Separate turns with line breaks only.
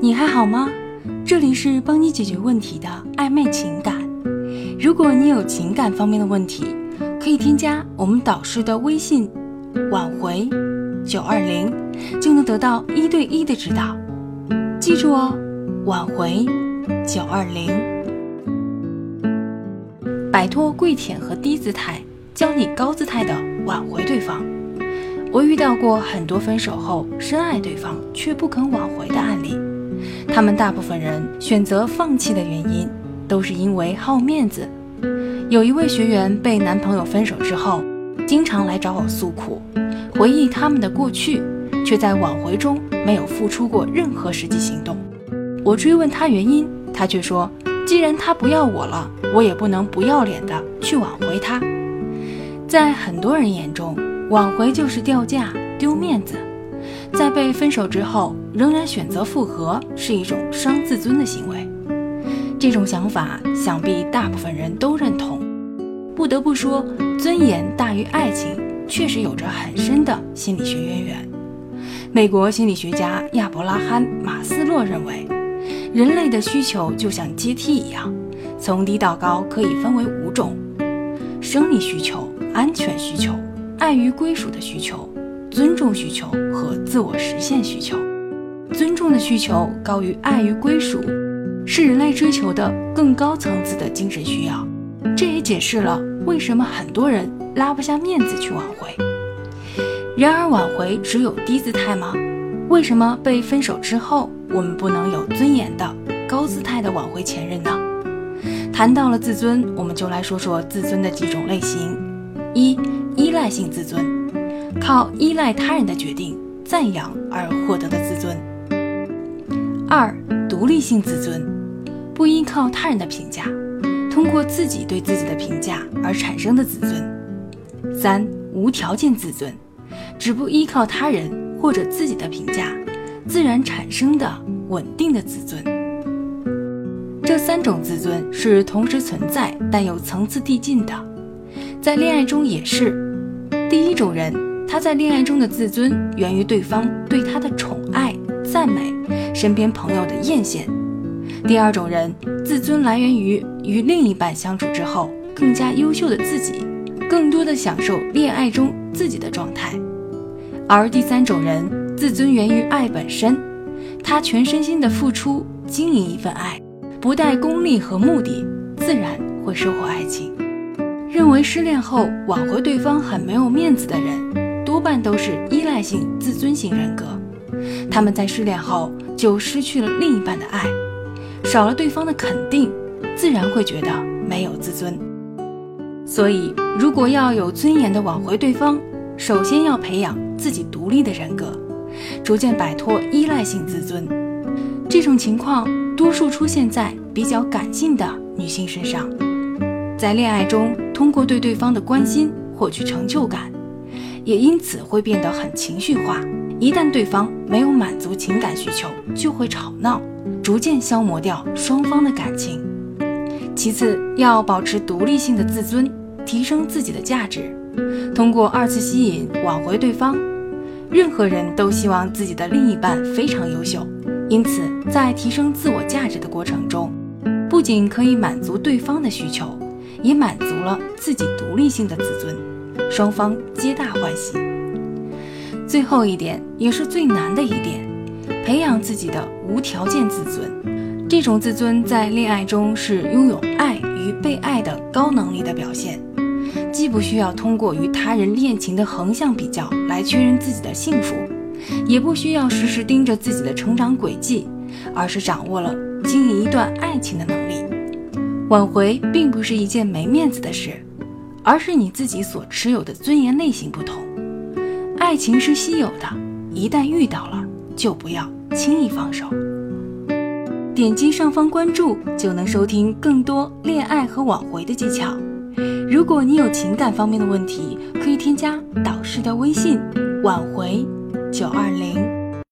你还好吗？这里是帮你解决问题的暧昧情感。如果你有情感方面的问题，可以添加我们导师的微信“挽回九二零”，就能得到一对一的指导。记住哦，“挽回九二零”，摆脱跪舔和低姿态，教你高姿态的挽回对方。我遇到过很多分手后深爱对方却不肯挽回的案例，他们大部分人选择放弃的原因都是因为好面子。有一位学员被男朋友分手之后，经常来找我诉苦，回忆他们的过去，却在挽回中没有付出过任何实际行动。我追问他原因，他却说：“既然他不要我了，我也不能不要脸的去挽回他。”在很多人眼中，挽回就是掉价、丢面子，在被分手之后仍然选择复合，是一种伤自尊的行为。这种想法，想必大部分人都认同。不得不说，尊严大于爱情，确实有着很深的心理学渊源。美国心理学家亚伯拉罕·马斯洛认为，人类的需求就像阶梯一样，从低到高可以分为五种：生理需求、安全需求。爱与归属的需求、尊重需求和自我实现需求，尊重的需求高于爱与归属，是人类追求的更高层次的精神需要。这也解释了为什么很多人拉不下面子去挽回。然而，挽回只有低姿态吗？为什么被分手之后，我们不能有尊严的高姿态的挽回前任呢？谈到了自尊，我们就来说说自尊的几种类型。一依赖性自尊，靠依赖他人的决定、赞扬而获得的自尊；二、独立性自尊，不依靠他人的评价，通过自己对自己的评价而产生的自尊；三、无条件自尊，只不依靠他人或者自己的评价，自然产生的稳定的自尊。这三种自尊是同时存在，但又层次递进的，在恋爱中也是。第一种人，他在恋爱中的自尊源于对方对他的宠爱、赞美，身边朋友的艳羡；第二种人，自尊来源于与另一半相处之后更加优秀的自己，更多的享受恋爱中自己的状态；而第三种人，自尊源于爱本身，他全身心的付出经营一份爱，不带功利和目的，自然会收获爱情。认为失恋后挽回对方很没有面子的人，多半都是依赖性自尊型人格。他们在失恋后就失去了另一半的爱，少了对方的肯定，自然会觉得没有自尊。所以，如果要有尊严的挽回对方，首先要培养自己独立的人格，逐渐摆脱依赖性自尊。这种情况多数出现在比较感性的女性身上。在恋爱中，通过对对方的关心获取成就感，也因此会变得很情绪化。一旦对方没有满足情感需求，就会吵闹，逐渐消磨掉双方的感情。其次，要保持独立性的自尊，提升自己的价值，通过二次吸引挽回对方。任何人都希望自己的另一半非常优秀，因此在提升自我价值的过程中，不仅可以满足对方的需求。也满足了自己独立性的自尊，双方皆大欢喜。最后一点也是最难的一点，培养自己的无条件自尊。这种自尊在恋爱中是拥有爱与被爱的高能力的表现，既不需要通过与他人恋情的横向比较来确认自己的幸福，也不需要时时盯着自己的成长轨迹，而是掌握了经营一段爱情的能力。挽回并不是一件没面子的事，而是你自己所持有的尊严类型不同。爱情是稀有的，一旦遇到了，就不要轻易放手。点击上方关注，就能收听更多恋爱和挽回的技巧。如果你有情感方面的问题，可以添加导师的微信：挽回九二零。